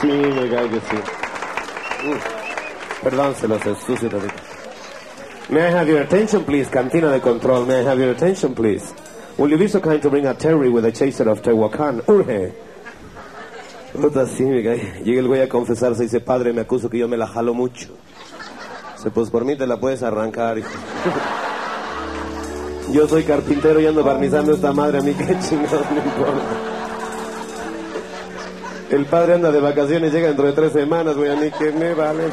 Sí, me cae que sí. Perdón, se los ensucio tantito. May I have your attention, please? Cantina de control. May I have your attention, please? Will you be so kind to bring a Terry with a chaser of Tehuacán? Urge. Puta, sí, me cae. Llega el güey a confesarse y dice, padre, me acuso que yo me la jalo mucho. Dice, pues por mí te la puedes arrancar. Yo soy carpintero y ando barnizando esta madre, a mí qué chingados me importa. El padre anda de vacaciones, llega dentro de tres semanas, güey, a mí que me vale.